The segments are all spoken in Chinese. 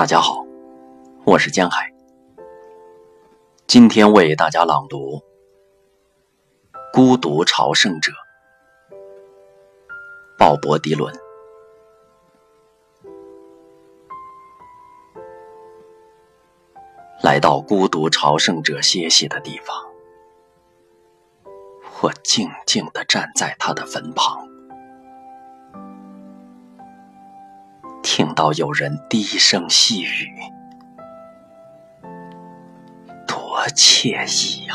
大家好，我是江海。今天为大家朗读《孤独朝圣者》，鲍勃·迪伦。来到孤独朝圣者歇息的地方，我静静地站在他的坟旁。听到有人低声细语，多惬意呀！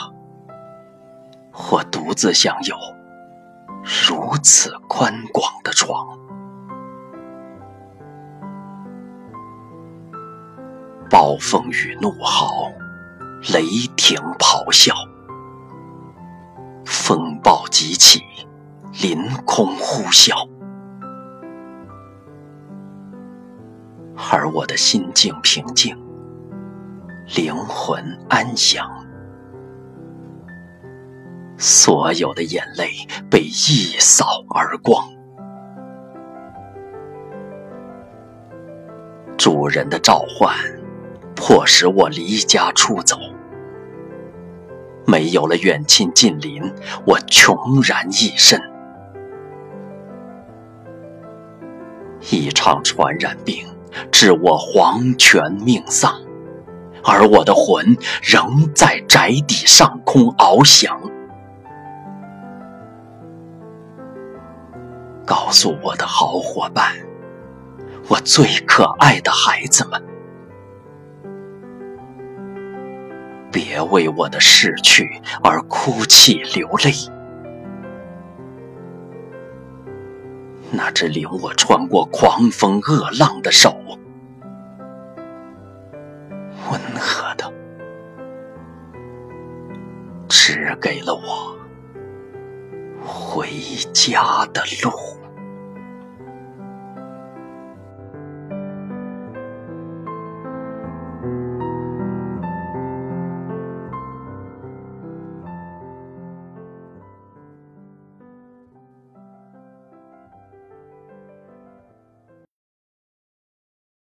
我独自享有如此宽广的床。暴风雨怒号，雷霆咆哮，风暴急起，凌空呼啸。而我的心境平静，灵魂安详，所有的眼泪被一扫而光。主人的召唤，迫使我离家出走。没有了远亲近邻，我穷然一身。一场传染病。致我黄泉命丧，而我的魂仍在宅邸上空翱翔。告诉我的好伙伴，我最可爱的孩子们，别为我的逝去而哭泣流泪。那只领我穿过狂风恶浪的手，指给了我回家的路。